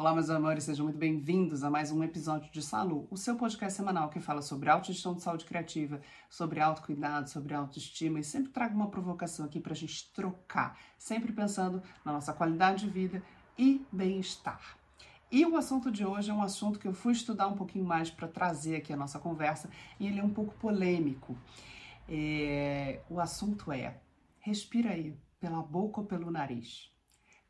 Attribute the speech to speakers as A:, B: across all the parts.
A: Olá, meus amores, sejam muito bem-vindos a mais um episódio de Salu, o seu podcast semanal que fala sobre autogestão de saúde criativa, sobre autocuidado, sobre autoestima e sempre trago uma provocação aqui para a gente trocar, sempre pensando na nossa qualidade de vida e bem-estar. E o assunto de hoje é um assunto que eu fui estudar um pouquinho mais para trazer aqui a nossa conversa e ele é um pouco polêmico. É... O assunto é: respira aí, pela boca ou pelo nariz?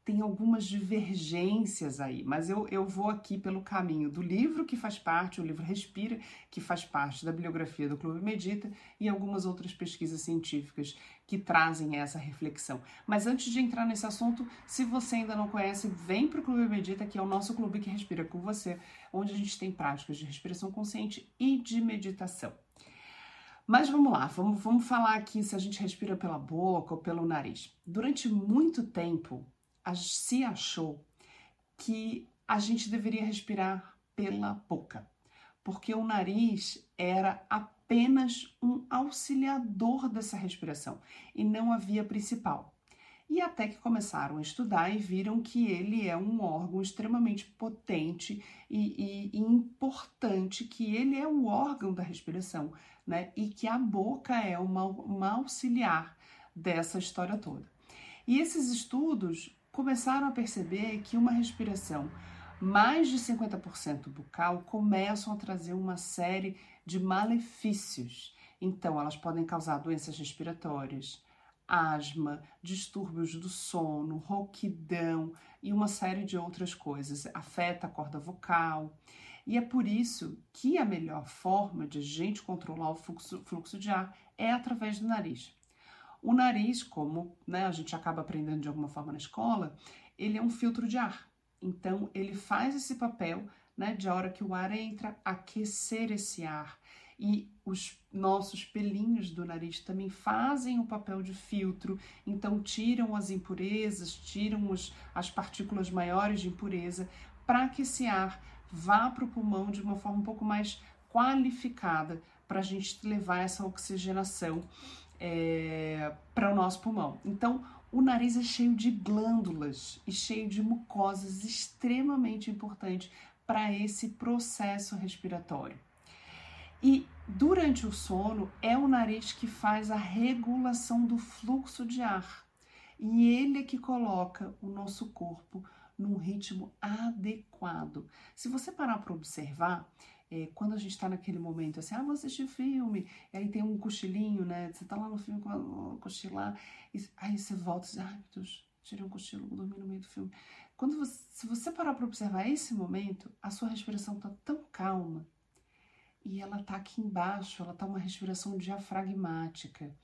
A: Tem algumas divergências aí, mas eu, eu vou aqui pelo caminho do livro que faz parte, o livro Respira, que faz parte da bibliografia do Clube Medita e algumas outras pesquisas científicas que trazem essa reflexão. Mas antes de entrar nesse assunto, se você ainda não conhece, vem para o Clube Medita, que é o nosso clube que respira com você, onde a gente tem práticas de respiração consciente e de meditação. Mas vamos lá, vamos, vamos falar aqui se a gente respira pela boca ou pelo nariz. Durante muito tempo, se achou que a gente deveria respirar pela boca, porque o nariz era apenas um auxiliador dessa respiração e não a via principal. E até que começaram a estudar e viram que ele é um órgão extremamente potente e, e, e importante, que ele é o órgão da respiração, né? E que a boca é uma, uma auxiliar dessa história toda. E esses estudos começaram a perceber que uma respiração mais de 50% bucal começam a trazer uma série de malefícios. Então, elas podem causar doenças respiratórias, asma, distúrbios do sono, rouquidão e uma série de outras coisas. Afeta a corda vocal. E é por isso que a melhor forma de a gente controlar o fluxo, fluxo de ar é através do nariz. O nariz, como né, a gente acaba aprendendo de alguma forma na escola, ele é um filtro de ar. Então, ele faz esse papel né, de a hora que o ar entra, aquecer esse ar. E os nossos pelinhos do nariz também fazem o papel de filtro, então tiram as impurezas, tiram os, as partículas maiores de impureza, para que esse ar vá para o pulmão de uma forma um pouco mais qualificada, para a gente levar essa oxigenação é, para o nosso pulmão. Então, o nariz é cheio de glândulas e cheio de mucosas extremamente importante para esse processo respiratório. E durante o sono é o nariz que faz a regulação do fluxo de ar. E ele é que coloca o nosso corpo num ritmo adequado. Se você parar para observar, é, quando a gente está naquele momento assim, ah, vou assistir filme, e aí tem um cochilinho, né? Você tá lá no filme com cochilar, e aí você volta e diz, ai meu Deus, tirei um cochilo, vou dormir no meio do filme. Quando você, se você parar para observar esse momento, a sua respiração tá tão calma e ela tá aqui embaixo, ela tá uma respiração diafragmática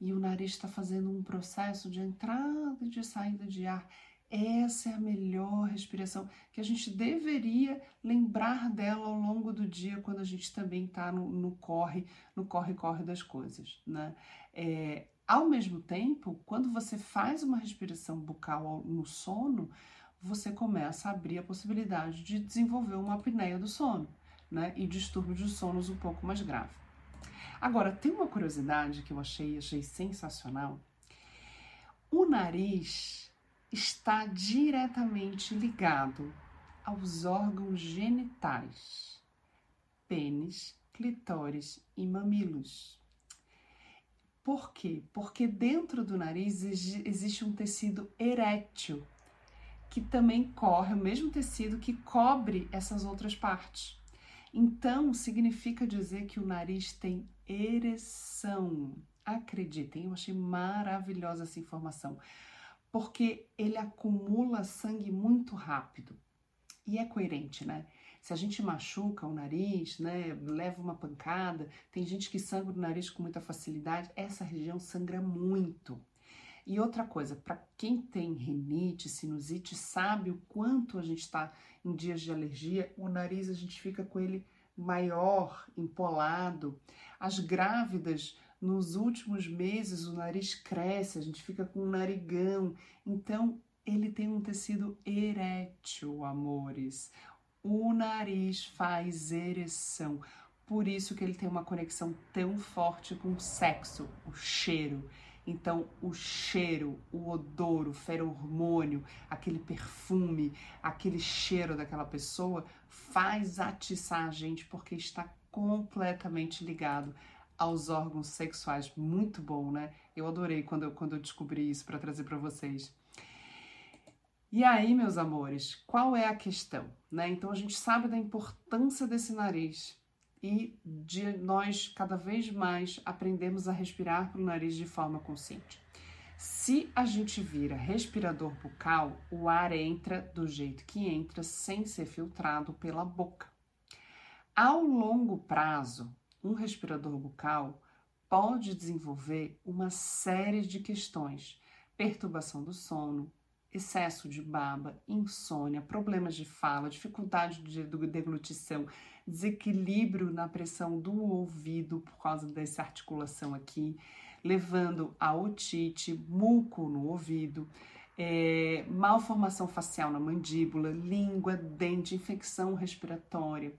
A: e o nariz está fazendo um processo de entrada e de saída de ar essa é a melhor respiração que a gente deveria lembrar dela ao longo do dia quando a gente também está no, no, corre, no corre-corre das coisas, né? É, ao mesmo tempo, quando você faz uma respiração bucal no sono, você começa a abrir a possibilidade de desenvolver uma apneia do sono, né? E distúrbios de sonos um pouco mais grave. Agora, tem uma curiosidade que eu achei, achei sensacional. O nariz está diretamente ligado aos órgãos genitais, pênis, clitóris e mamilos. Por quê? Porque dentro do nariz existe um tecido erétil, que também corre, o mesmo tecido que cobre essas outras partes. Então, significa dizer que o nariz tem ereção. Acreditem, eu achei maravilhosa essa informação porque ele acumula sangue muito rápido. E é coerente, né? Se a gente machuca o nariz, né, leva uma pancada, tem gente que sangra o nariz com muita facilidade, essa região sangra muito. E outra coisa, para quem tem rinite, sinusite, sabe o quanto a gente está em dias de alergia, o nariz a gente fica com ele maior, empolado. As grávidas nos últimos meses o nariz cresce, a gente fica com um narigão. Então, ele tem um tecido erétil, amores. O nariz faz ereção. Por isso que ele tem uma conexão tão forte com o sexo, o cheiro. Então, o cheiro, o odor, o feromônio, aquele perfume, aquele cheiro daquela pessoa faz atiçar a gente porque está completamente ligado aos órgãos sexuais. Muito bom, né? Eu adorei quando eu, quando eu descobri isso para trazer para vocês. E aí, meus amores, qual é a questão? Né? Então, a gente sabe da importância desse nariz e de nós cada vez mais aprendemos a respirar pelo nariz de forma consciente. Se a gente vira respirador bucal, o ar entra do jeito que entra, sem ser filtrado pela boca. Ao longo prazo, um respirador bucal pode desenvolver uma série de questões: perturbação do sono, excesso de baba, insônia, problemas de fala, dificuldade de deglutição, desequilíbrio na pressão do ouvido por causa dessa articulação aqui, levando a otite, muco no ouvido, é, malformação facial na mandíbula, língua, dente, infecção respiratória.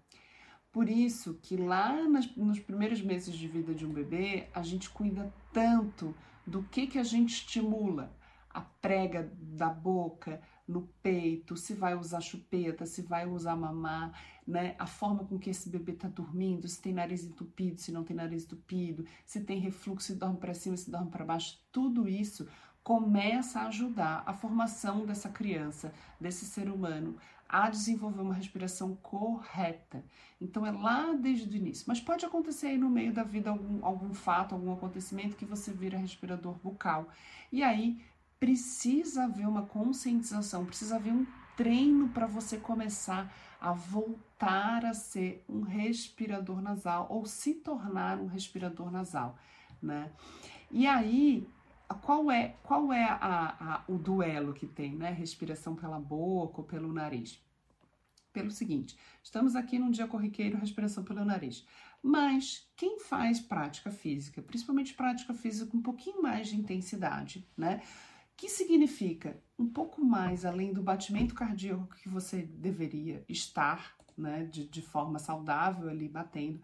A: Por isso que lá nas, nos primeiros meses de vida de um bebê, a gente cuida tanto do que, que a gente estimula, a prega da boca, no peito, se vai usar chupeta, se vai usar mamar, né? A forma com que esse bebê está dormindo, se tem nariz entupido, se não tem nariz entupido, se tem refluxo, se dorme para cima, se dorme para baixo, tudo isso começa a ajudar a formação dessa criança, desse ser humano, a desenvolver uma respiração correta. Então é lá desde o início. Mas pode acontecer aí no meio da vida algum, algum fato, algum acontecimento que você vira respirador bucal. E aí precisa haver uma conscientização, precisa haver um treino para você começar a voltar a ser um respirador nasal ou se tornar um respirador nasal, né? E aí, qual é qual é a, a, o duelo que tem, né? Respiração pela boca ou pelo nariz? Pelo seguinte, estamos aqui num dia corriqueiro, respiração pelo nariz. Mas quem faz prática física, principalmente prática física com um pouquinho mais de intensidade, né? que significa um pouco mais além do batimento cardíaco que você deveria estar, né, de, de forma saudável ali batendo,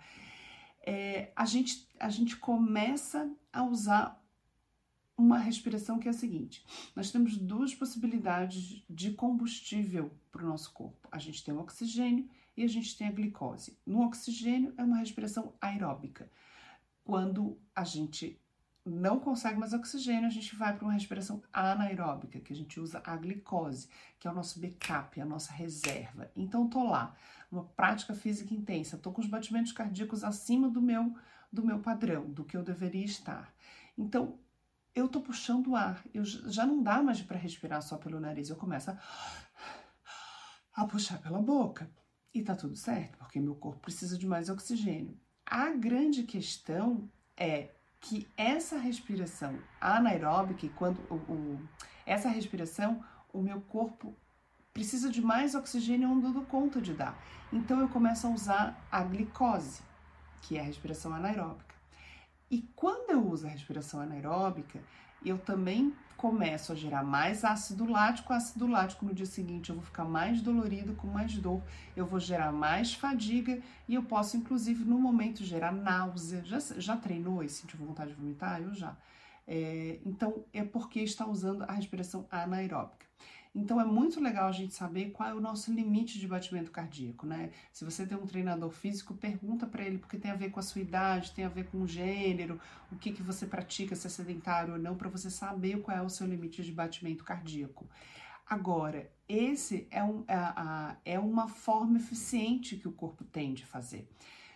A: é, a, gente, a gente começa a usar uma respiração que é a seguinte: nós temos duas possibilidades de combustível para o nosso corpo. A gente tem o oxigênio e a gente tem a glicose. No oxigênio é uma respiração aeróbica. Quando a gente não consegue mais oxigênio, a gente vai para uma respiração anaeróbica, que a gente usa a glicose, que é o nosso backup, a nossa reserva. Então, tô lá, uma prática física intensa, tô com os batimentos cardíacos acima do meu do meu padrão, do que eu deveria estar. Então, eu tô puxando o ar, eu já não dá mais para respirar só pelo nariz, eu começo a, a puxar pela boca. E tá tudo certo, porque meu corpo precisa de mais oxigênio. A grande questão é que essa respiração anaeróbica, quando o, o, essa respiração, o meu corpo precisa de mais oxigênio, eu não dou conta de dar. Então eu começo a usar a glicose, que é a respiração anaeróbica. E quando eu uso a respiração anaeróbica, eu também começo a gerar mais ácido lático. Ácido lático no dia seguinte eu vou ficar mais dolorido, com mais dor, eu vou gerar mais fadiga e eu posso, inclusive, no momento gerar náusea. Já, já treinou e sentiu vontade de vomitar? Eu já. É, então, é porque está usando a respiração anaeróbica. Então é muito legal a gente saber qual é o nosso limite de batimento cardíaco, né? Se você tem um treinador físico, pergunta para ele, porque tem a ver com a sua idade, tem a ver com o gênero, o que, que você pratica, se é sedentário ou não, para você saber qual é o seu limite de batimento cardíaco. Agora, esse é, um, é, é uma forma eficiente que o corpo tem de fazer.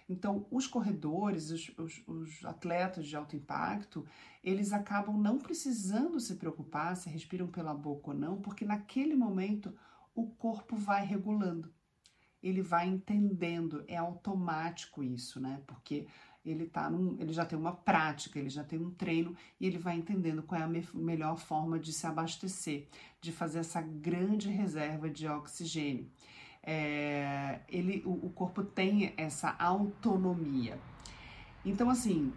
A: Então, os corredores, os, os, os, atletas de alto impacto, eles acabam não precisando se preocupar se respiram pela boca ou não, porque naquele momento o corpo vai regulando, ele vai entendendo, é automático isso, né? Porque ele tá num, ele já tem uma prática, ele já tem um treino e ele vai entendendo qual é a me melhor forma de se abastecer, de fazer essa grande reserva de oxigênio é, ele, o, o corpo tem essa autonomia. Então, assim,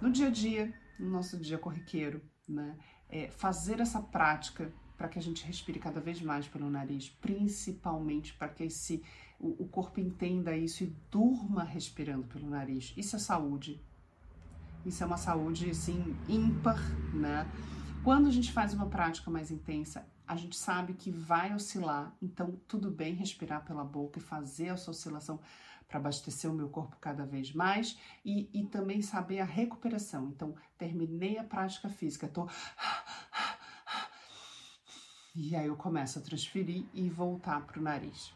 A: no dia a dia, no nosso dia corriqueiro, né, é, fazer essa prática para que a gente respire cada vez mais pelo nariz, principalmente para que esse, o, o corpo entenda isso e durma respirando pelo nariz. Isso é saúde. Isso é uma saúde, assim, ímpar, né? Quando a gente faz uma prática mais intensa, a gente sabe que vai oscilar, então tudo bem respirar pela boca e fazer essa oscilação para abastecer o meu corpo cada vez mais e, e também saber a recuperação. Então, terminei a prática física, tô. E aí eu começo a transferir e voltar para o nariz.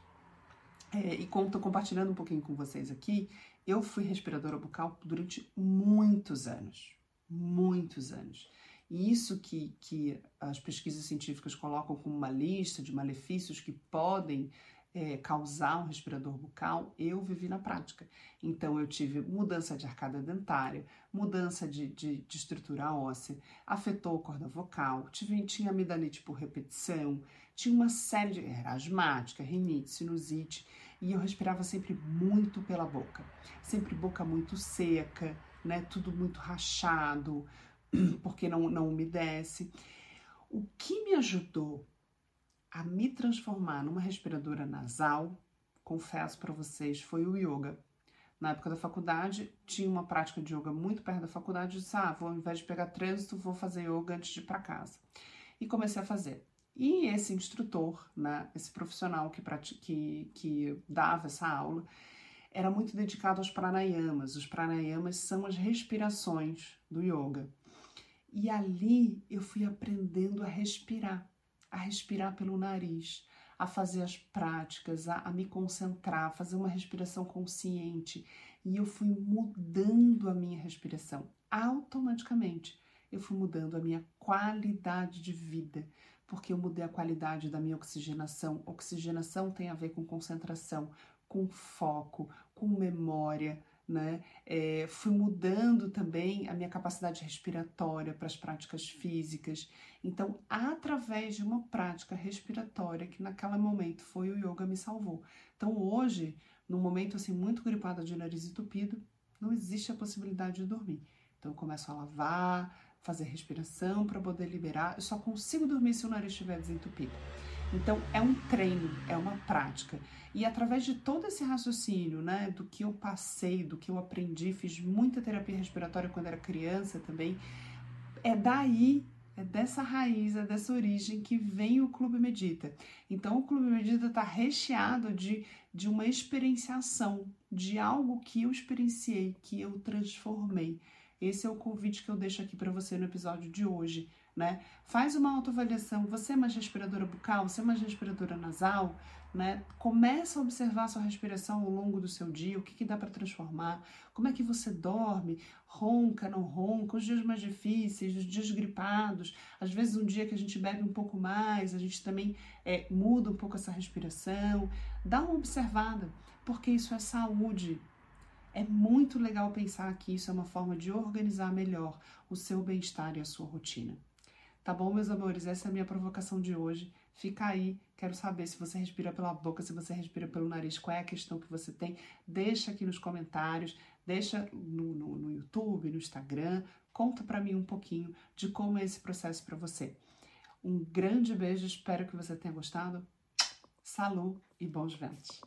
A: É, e como estou compartilhando um pouquinho com vocês aqui, eu fui respiradora bucal durante muitos anos. Muitos anos. E isso que, que as pesquisas científicas colocam como uma lista de malefícios que podem é, causar um respirador bucal, eu vivi na prática. Então, eu tive mudança de arcada dentária, mudança de, de, de estrutura óssea, afetou a corda vocal, tive, tinha amidalite por repetição, tinha uma série de. era asmática, rinite, sinusite, e eu respirava sempre muito pela boca, sempre boca muito seca, né? Tudo muito rachado, porque não, não umedece. O que me ajudou a me transformar numa respiradora nasal, confesso para vocês, foi o yoga. Na época da faculdade, tinha uma prática de yoga muito perto da faculdade. Eu disse, ah, vou, ao invés de pegar trânsito, vou fazer yoga antes de ir para casa. E comecei a fazer. E esse instrutor, né, esse profissional que, que, que dava essa aula, era muito dedicado aos pranayamas. Os pranayamas são as respirações do yoga. E ali eu fui aprendendo a respirar a respirar pelo nariz, a fazer as práticas, a, a me concentrar, a fazer uma respiração consciente. E eu fui mudando a minha respiração automaticamente. Eu fui mudando a minha qualidade de vida, porque eu mudei a qualidade da minha oxigenação. Oxigenação tem a ver com concentração, com foco, com memória, né? É, fui mudando também a minha capacidade respiratória para as práticas físicas. Então, através de uma prática respiratória, que naquele momento foi o yoga me salvou. Então, hoje, num momento assim muito gripada de nariz entupido, não existe a possibilidade de dormir. Então, eu começo a lavar, fazer respiração para poder liberar. Eu só consigo dormir se o nariz estiver desentupido. Então, é um treino, é uma prática. E através de todo esse raciocínio, né, do que eu passei, do que eu aprendi, fiz muita terapia respiratória quando era criança também, é daí, é dessa raiz, é dessa origem que vem o Clube Medita. Então, o Clube Medita está recheado de, de uma experienciação, de algo que eu experienciei, que eu transformei. Esse é o convite que eu deixo aqui para você no episódio de hoje né? Faz uma autoavaliação. Você é mais respiradora bucal? Você é mais respiradora nasal? Né? Começa a observar sua respiração ao longo do seu dia, o que, que dá para transformar, como é que você dorme, ronca, não ronca, os dias mais difíceis, os dias gripados, às vezes um dia que a gente bebe um pouco mais, a gente também é, muda um pouco essa respiração, dá uma observada, porque isso é saúde, é muito legal pensar que isso é uma forma de organizar melhor o seu bem-estar e a sua rotina. Tá bom, meus amores? Essa é a minha provocação de hoje. Fica aí, quero saber se você respira pela boca, se você respira pelo nariz, qual é a questão que você tem. Deixa aqui nos comentários, deixa no, no, no YouTube, no Instagram. Conta para mim um pouquinho de como é esse processo para você. Um grande beijo, espero que você tenha gostado. Salut e bons ventos!